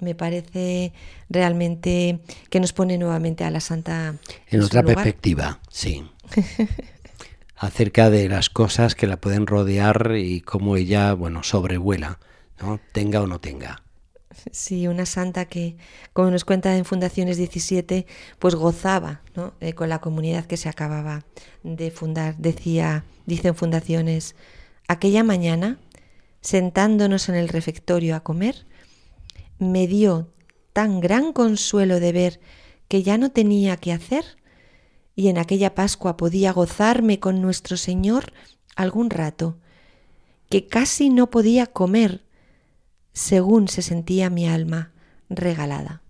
Me parece realmente que nos pone nuevamente a la santa En otra lugar. perspectiva, sí. Acerca de las cosas que la pueden rodear y cómo ella, bueno, sobrevuela, ¿no? Tenga o no tenga. Sí, una santa que, como nos cuenta en Fundaciones 17, pues gozaba ¿no? Eh, con la comunidad que se acababa de fundar. Decía, dice en Fundaciones, aquella mañana, sentándonos en el refectorio a comer, me dio tan gran consuelo de ver que ya no tenía que hacer y en aquella Pascua podía gozarme con nuestro Señor algún rato, que casi no podía comer según se sentía mi alma regalada.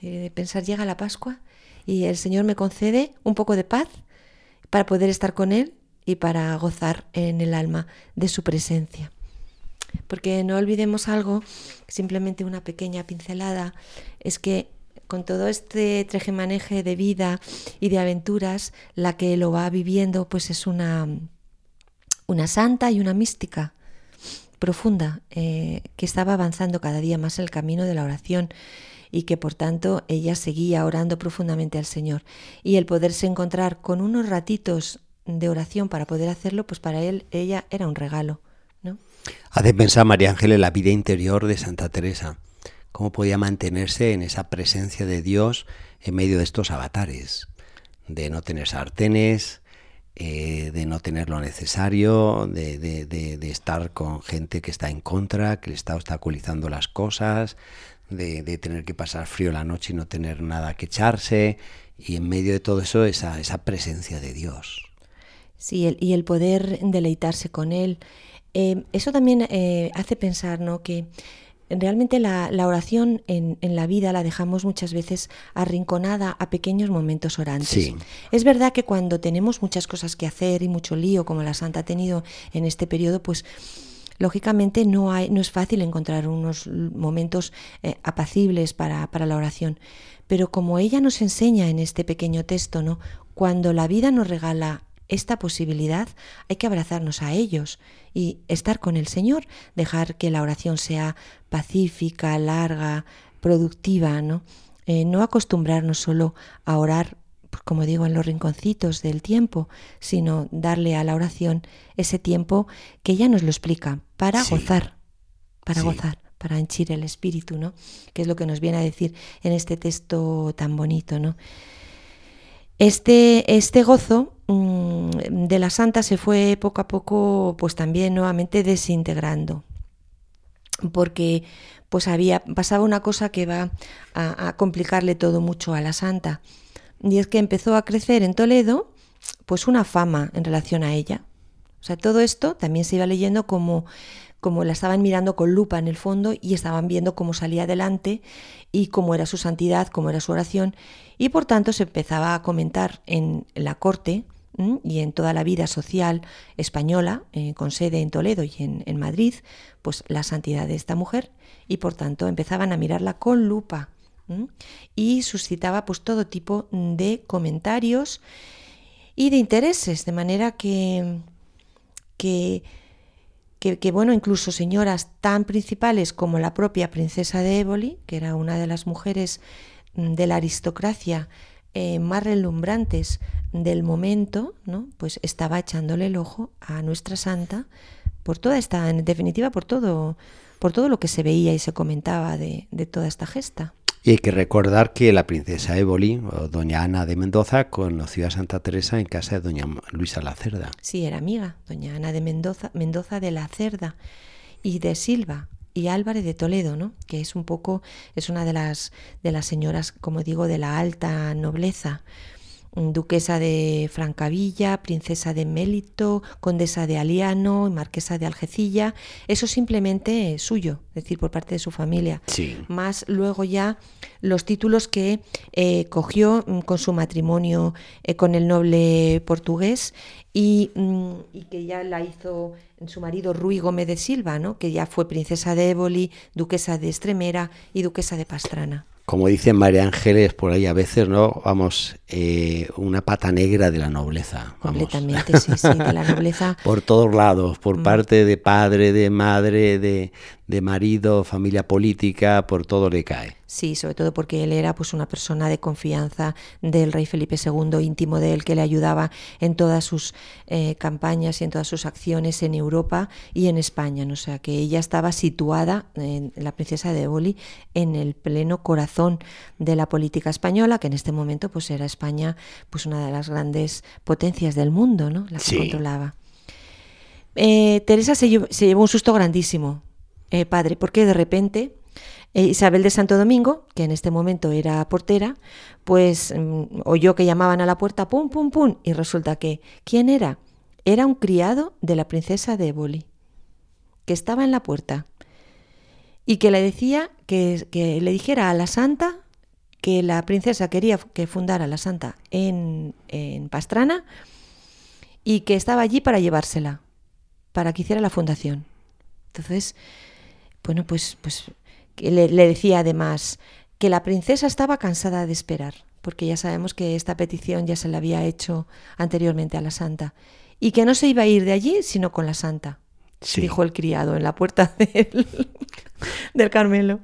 Eh, de pensar, llega la Pascua y el Señor me concede un poco de paz para poder estar con Él y para gozar en el alma de su presencia. Porque no olvidemos algo, simplemente una pequeña pincelada, es que con todo este trejemaneje de vida y de aventuras, la que lo va viviendo pues es una, una santa y una mística profunda, eh, que estaba avanzando cada día más el camino de la oración y que por tanto ella seguía orando profundamente al Señor. Y el poderse encontrar con unos ratitos de oración para poder hacerlo, pues para él, ella era un regalo. Hace pensar María Ángel en la vida interior de Santa Teresa, cómo podía mantenerse en esa presencia de Dios en medio de estos avatares, de no tener sartenes, eh, de no tener lo necesario, de, de- de- estar con gente que está en contra, que le está obstaculizando las cosas, de, de tener que pasar frío la noche y no tener nada que echarse, y en medio de todo eso esa, esa presencia de Dios. Sí, el- y el poder deleitarse con él. Eh, eso también eh, hace pensar ¿no? que realmente la, la oración en, en la vida la dejamos muchas veces arrinconada a pequeños momentos orantes. Sí. Es verdad que cuando tenemos muchas cosas que hacer y mucho lío, como la Santa ha tenido en este periodo, pues lógicamente no, hay, no es fácil encontrar unos momentos eh, apacibles para, para la oración. Pero como ella nos enseña en este pequeño texto, ¿no? cuando la vida nos regala esta posibilidad, hay que abrazarnos a ellos y estar con el Señor, dejar que la oración sea pacífica, larga, productiva, ¿no? Eh, no acostumbrarnos solo a orar, pues, como digo, en los rinconcitos del tiempo, sino darle a la oración ese tiempo que ella nos lo explica, para Sí. gozar, para Sí. gozar, para henchir el espíritu, ¿no? Que es lo que nos viene a decir en este texto tan bonito, ¿no? Este, este gozo mm, de la santa se fue poco a poco, pues también nuevamente desintegrando, porque pues había pasaba una cosa que va a, a complicarle todo mucho a la santa, y es que empezó a crecer en Toledo, pues una fama en relación a ella. O sea, todo esto también se iba leyendo como como la estaban mirando con lupa en el fondo y estaban viendo cómo salía adelante y cómo era su santidad, cómo era su oración, y por tanto se empezaba a comentar en la corte y en toda la vida social española, eh, con sede en Toledo y en, en Madrid, pues la santidad de esta mujer, y por tanto empezaban a mirarla con lupa y suscitaba pues todo tipo de comentarios y de intereses, de manera que, que, que, bueno, incluso señoras tan principales como la propia princesa de Éboli, que era una de las mujeres mm, de la aristocracia eh, más relumbrantes del momento, ¿no? pues estaba echándole el ojo a nuestra santa por toda esta, en definitiva, por todo, por todo lo que se veía y se comentaba de, de toda esta gesta. Y hay que recordar que la princesa Éboli, o doña Ana de Mendoza, conoció a Santa Teresa en casa de doña Luisa la Cerda. Sí, era amiga, doña Ana de Mendoza, Mendoza de la Cerda y de Silva y Álvarez de Toledo, ¿no? Que es un poco, es una de las de las señoras, como digo, de la alta nobleza duquesa de Francavilla, princesa de Mélito, condesa de Aliano y marquesa de Algecilla. Eso simplemente es suyo, es decir, por parte de su familia. Sí. Más luego ya los títulos que eh, cogió mm, con su matrimonio eh, con el noble portugués y, mm, y, que ya la hizo su marido Rui Gómez de Silva, ¿no? que ya fue princesa de Éboli, duquesa de Estremera y duquesa de Pastrana como dicen María Ángeles por ahí a veces, ¿no? Vamos, eh, una pata negra de la nobleza. Vamos. Completamente, sí, sí, de la nobleza. por todos lados, por mm. parte de padre, de madre, de, de marido, familia política, por todo le cae. Sí, sobre todo porque él era pues una persona de confianza del rey Felipe II, íntimo de él, que le ayudaba en todas sus eh, campañas y en todas sus acciones en Europa y en España. ¿no? O sea, que ella estaba situada, en la princesa de Éboli, en el pleno corazón de la política española, que en este momento pues era España pues una de las grandes potencias del mundo, ¿no? La que Sí. controlaba. Eh, Teresa se se llevó un susto grandísimo, eh, padre, porque de repente eh, Isabel de Santo Domingo, que en este momento era portera, pues mm, oyó que llamaban a la puerta, pum, pum, pum, y resulta que, ¿quién era? Era un criado de la princesa de Éboli, que estaba en la puerta y que le decía que, que le dijera a la santa que la princesa quería que fundara la santa en, en Pastrana y que estaba allí para llevársela, para que hiciera la fundación. Entonces, bueno, pues, pues que le, le decía además que la princesa estaba cansada de esperar, porque ya sabemos que esta petición ya se la había hecho anteriormente a la santa, y que no se iba a ir de allí sino con la santa, Sí. dijo el criado en la puerta del, del Carmelo.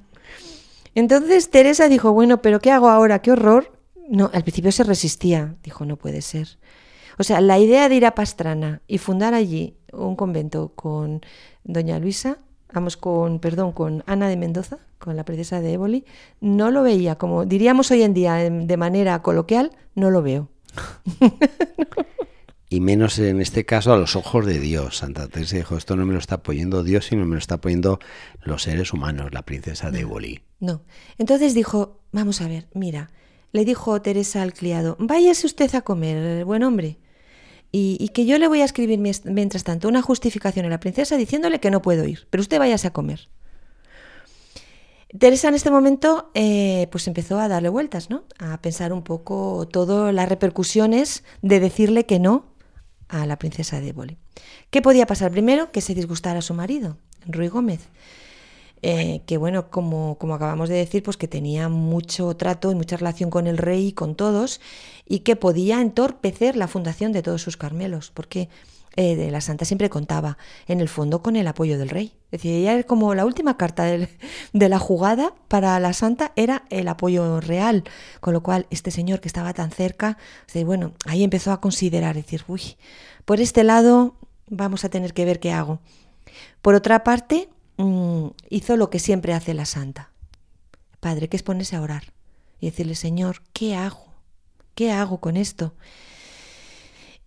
Entonces Teresa dijo, bueno, pero ¿qué hago ahora? ¡Qué horror! No, al principio se resistía, dijo, no puede ser. O sea, la idea de ir a Pastrana y fundar allí un convento con doña Luisa, vamos, con, perdón, con Ana de Mendoza, con la princesa de Éboli, no lo veía, como diríamos hoy en día em, de manera coloquial, no lo veo. Y menos en este caso a los ojos de Dios. Santa Teresa dijo, esto no me lo está apoyando Dios, sino me lo está apoyando los seres humanos, la princesa de Éboli. No. Entonces dijo, vamos a ver, mira, le dijo Teresa al criado, váyase usted a comer, buen hombre. Y, que yo le voy a escribir mientras tanto una justificación a la princesa diciéndole que no puedo ir, pero usted váyase a comer. Teresa en este momento eh, pues empezó a darle vueltas, ¿no? A pensar un poco todas las repercusiones de decirle que no a la princesa de. ¿Qué podía pasar? Primero, que se disgustara a su marido, Ruy Gómez, eh, que bueno, como, como acabamos de decir, pues que tenía mucho trato y mucha relación con el rey y con todos, y que podía entorpecer la fundación de todos sus Carmelos, porque eh, de la santa siempre contaba, en el fondo, con el apoyo del rey. Es decir, ella era como la última carta de la jugada para la santa era el apoyo real, con lo cual este señor que estaba tan cerca, bueno, ahí empezó a considerar, decir, uy, por este lado vamos a tener que ver qué hago. Por otra parte, mm, hizo lo que siempre hace la santa. Padre, que es ponerse a orar y decirle, Señor, ¿qué hago? ¿Qué hago con esto?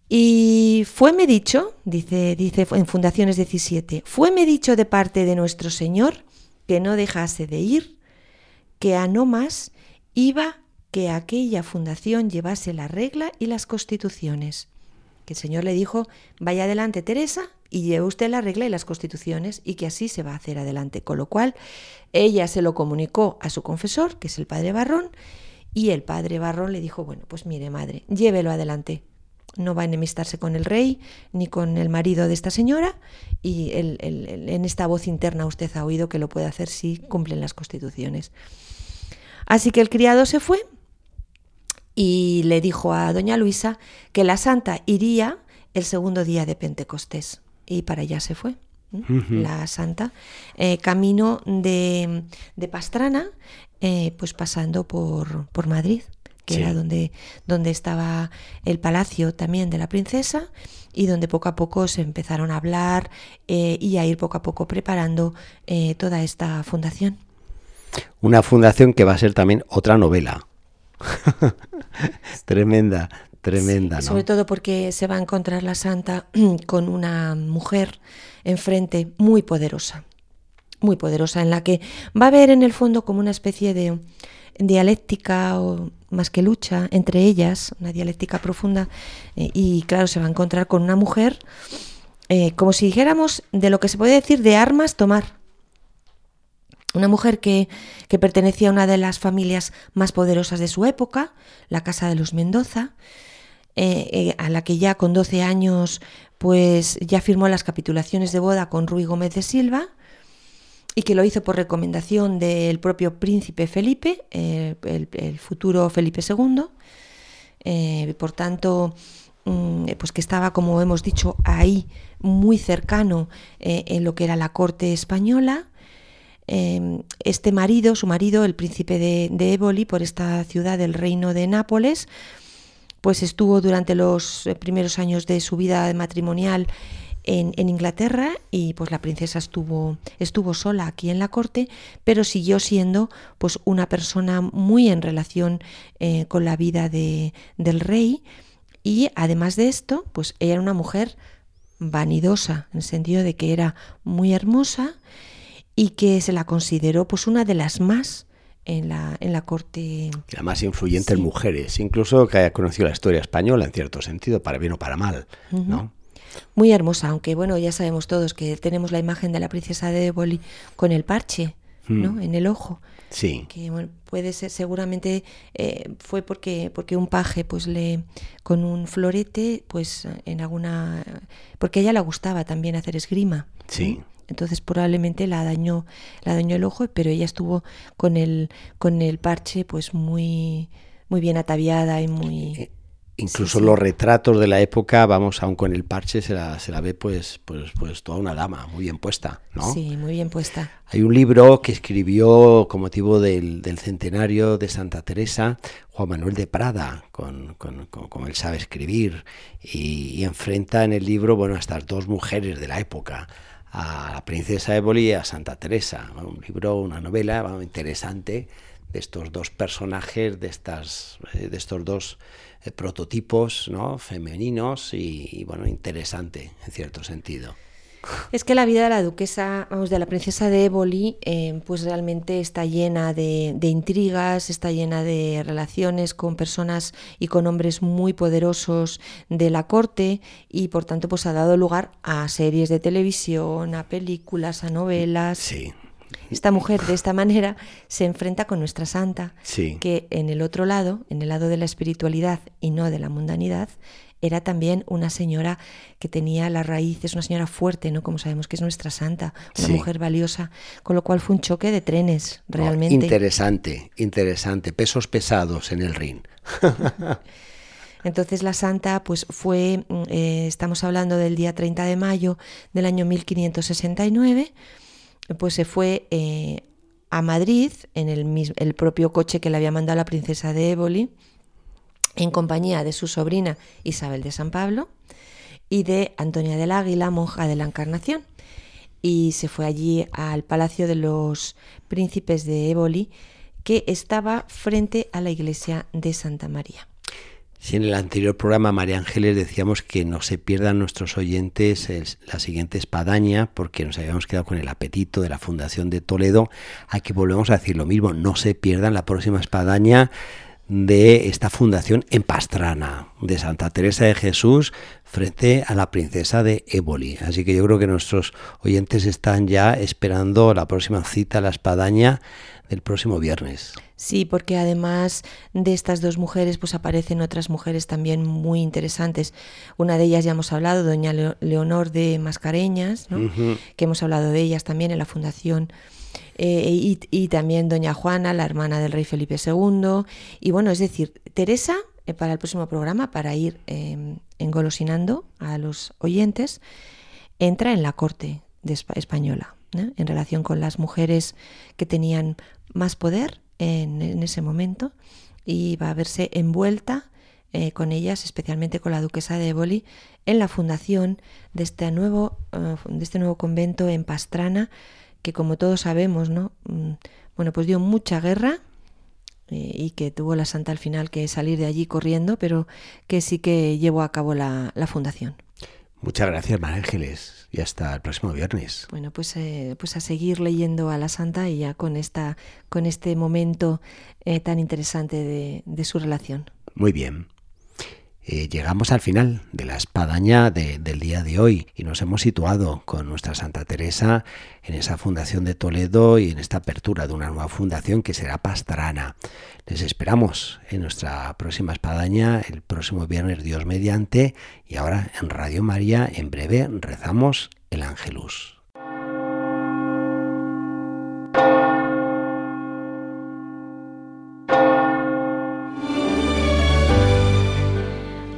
Y fueme dicho, dice, dice en Fundaciones 17, fueme dicho de parte de nuestro Señor que no dejase de ir, que a no más iba que aquella fundación llevase la regla y las constituciones. Que el Señor le dijo, vaya adelante Teresa, y lleve usted la regla y las constituciones y que así se va a hacer adelante. Con lo cual, ella se lo comunicó a su confesor, que es el padre Barrón, y el padre Barrón le dijo, bueno, pues mire, madre, llévelo adelante. No va a enemistarse con el rey ni con el marido de esta señora y el- en esta voz interna usted ha oído que lo puede hacer si cumplen las constituciones. Así que el criado se fue y le dijo a doña Luisa que la santa iría el segundo día de Pentecostés y para allá se fue. La santa, eh, camino de, de Pastrana, eh, pues pasando por, por Madrid, que Sí. era donde, donde estaba el palacio también de la princesa y donde poco a poco se empezaron a hablar eh, y a ir poco a poco preparando toda esta fundación. Una fundación que va a ser también otra novela. tremenda, tremenda, ¿no? Sobre todo porque se va a encontrar la santa con una mujer enfrente muy poderosa, muy poderosa, en la que va a haber en el fondo como una especie de dialéctica o más que lucha entre ellas, una dialéctica profunda, eh, y claro, se va a encontrar con una mujer eh, como si dijéramos de lo que se puede decir de armas tomar. Una mujer que, que pertenecía a una de las familias más poderosas de su época, la Casa de los Mendoza, eh, a la que ya con 12 años pues ya firmó las capitulaciones de boda con Ruy Gómez de Silva y que lo hizo por recomendación del propio príncipe Felipe, el, el futuro Felipe II. Eh, por tanto, mm, pues que estaba, como hemos dicho, ahí muy cercano eh, en lo que era la corte española. Eh, este marido, su marido, el príncipe de, de Éboli, por esta ciudad del reino de Nápoles, pues estuvo durante los eh, primeros años de su vida matrimonial en, Inglaterra y pues la princesa estuvo, estuvo sola aquí en la corte, pero siguió siendo pues una persona muy en relación eh, con la vida de, del rey. Y además de esto, pues ella era una mujer vanidosa, en el sentido de que era muy hermosa y que se la consideró pues una de las más en la, en la corte. La más influyente en mujeres, incluso que haya conocido la historia española en cierto sentido, para bien o para mal, ¿no? Muy hermosa, aunque bueno, ya sabemos todos que tenemos la imagen de la princesa de Éboli con el parche, ¿no? Mm. En el ojo. Sí, Que bueno, puede ser, seguramente eh, fue porque, porque un paje, pues le, con un florete, pues en alguna. Porque a ella le gustaba también hacer esgrima. Sí. Entonces probablemente la dañó, la dañó el ojo, pero ella estuvo con el, con el parche, pues muy, muy bien ataviada y muy. Eh, Incluso sí. los retratos de la época, vamos, aun con el parche se la, se la ve pues, pues, pues toda una dama, muy bien puesta, ¿no? Sí, muy bien puesta. Hay un libro que escribió con motivo del, del centenario de Santa Teresa, Juan Manuel de Prada, con, con- con- él sabe escribir, y, y enfrenta en el libro bueno, a estas dos mujeres de la época, a la princesa Éboli y a Santa Teresa. Un libro, una novela interesante de estos dos personajes, de, estas, eh, de estos dos eh, prototipos ¿no? femeninos y, y, bueno, interesante en cierto sentido. Es que la vida de la duquesa, vamos, de la princesa de Éboli, eh, pues realmente está llena de, de intrigas, está llena de relaciones con personas y con hombres muy poderosos de la corte y por tanto pues ha dado lugar a series de televisión, a películas, a novelas. Sí, Esta mujer de esta manera se enfrenta con nuestra santa, sí. que en el otro lado, en el lado de la espiritualidad y no de la mundanidad, era también una señora que tenía las raíces, una señora fuerte, ¿no? Como sabemos que es nuestra santa, una Sí. mujer valiosa, con lo cual fue un choque de trenes, realmente. interesante, interesante. Pesos pesados en el ring. Entonces la santa pues fue, mm, eh, estamos hablando del día 30 de mayo del año 1569, pues se fue eh, a Madrid en el, el propio coche que le había mandado la princesa de Éboli, en compañía de su sobrina Isabel de San Pablo y de Antonia del Águila, monja de la Encarnación. Y se fue allí al Palacio de los Príncipes de Éboli, que estaba frente a la iglesia de Santa María. Si en el anterior programa, María Ángeles, decíamos que no se pierdan nuestros oyentes la siguiente espadaña, porque nos habíamos quedado con el apetito de la Fundación de Toledo, aquí volvemos a decir lo mismo, no se pierdan la próxima espadaña de esta fundación en Pastrana, de Santa Teresa de Jesús, frente a la princesa de Éboli. Así que yo creo que nuestros oyentes están ya esperando la próxima cita a la espadaña del próximo viernes. Sí, porque además de estas dos mujeres, pues aparecen otras mujeres también muy interesantes. Una de ellas ya hemos hablado, doña Leonor de Mascareñas, ¿no? que hemos hablado de ellas también en la fundación. Eh, y, también doña Juana, la hermana del rey Felipe II. Y bueno, es decir, Teresa, eh, para el próximo programa, para ir em, engolosinando a los oyentes, entra en la corte de española, en relación con las mujeres que tenían más poder en, ese momento y va a verse envuelta eh, con ellas, especialmente con la duquesa de Éboli, en la fundación de este nuevo, eh, de este nuevo convento en Pastrana, que como todos sabemos, ¿no? Mm, bueno, pues dio mucha guerra eh, y que tuvo la santa al final que salir de allí corriendo, pero que sí que llevó a cabo la, la fundación. Muchas gracias, María Ángeles, y hasta el próximo viernes. Bueno, pues, eh, pues a seguir leyendo a la Santa y ya con, esta, con este momento eh, tan interesante de, de su relación. Muy bien. Eh, llegamos al final de la espadaña del día de hoy y nos hemos situado con nuestra Santa Teresa en esa fundación de Toledo y en esta apertura de una nueva fundación que será Pastrana. Les esperamos en nuestra próxima espadaña el próximo viernes Dios mediante y ahora en Radio María en breve rezamos el Ángelus.